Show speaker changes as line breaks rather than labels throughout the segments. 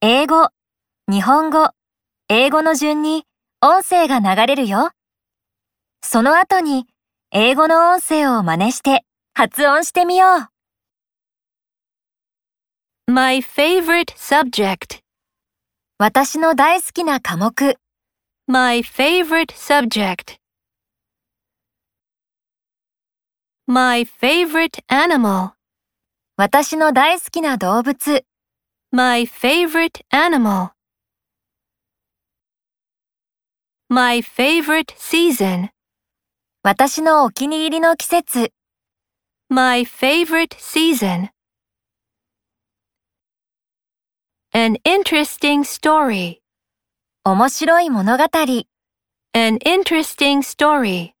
英語、日本語、英語の順に音声が流れるよ。その後に英語の音声を真似して発音してみよ
う。My favorite subject.
私の大好きな科目。
My favorite subject. My favorite animal.
私の大好きな動物
My favorite animal My favorite season
私のお気に入りの季節
My favorite season An interesting story
面白い物語
An interesting story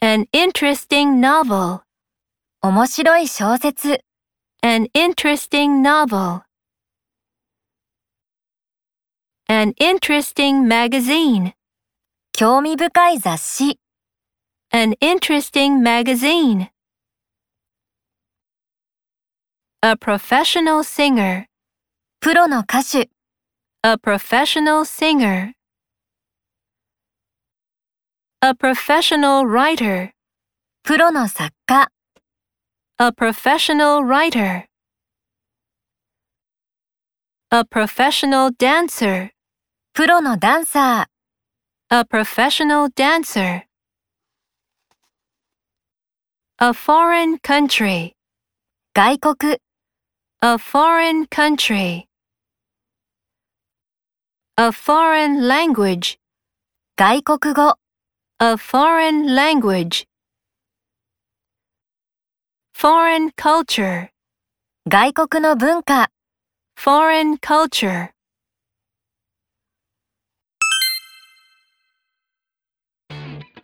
An interesting novel
面白い小説
An interesting novel An interesting magazine
興味深い雑誌
An interesting magazine A professional singer
プロの歌手
A professional singer A professional writer
プロの作家
A professional writer A professional dancer
プロのダンサ
ー A professional dancer A foreign country
外国
A foreign country A foreign language
外国語
A foreign language Foreign culture
外国の文化
Foreign culture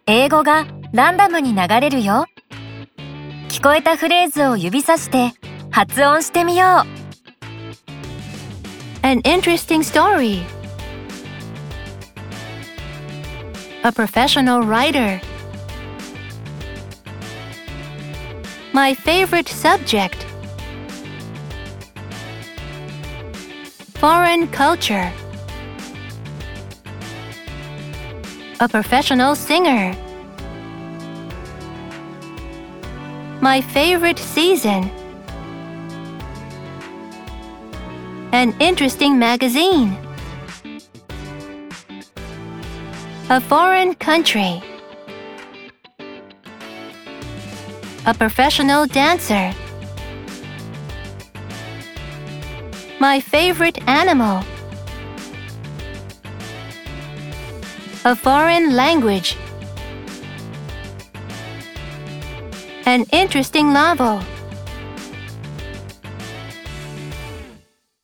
英語がランダムに流れるよ。聞こえたフレーズを指さして発音してみよう。
An interesting story. A professional writer. My favorite subject. Foreign culture. A professional singer. My favorite season. An interesting magazine. A foreign country. A professional dancer. My favorite animal. A foreign language. An interesting novel.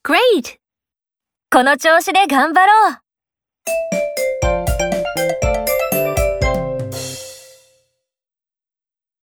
Great! この調子で頑張ろう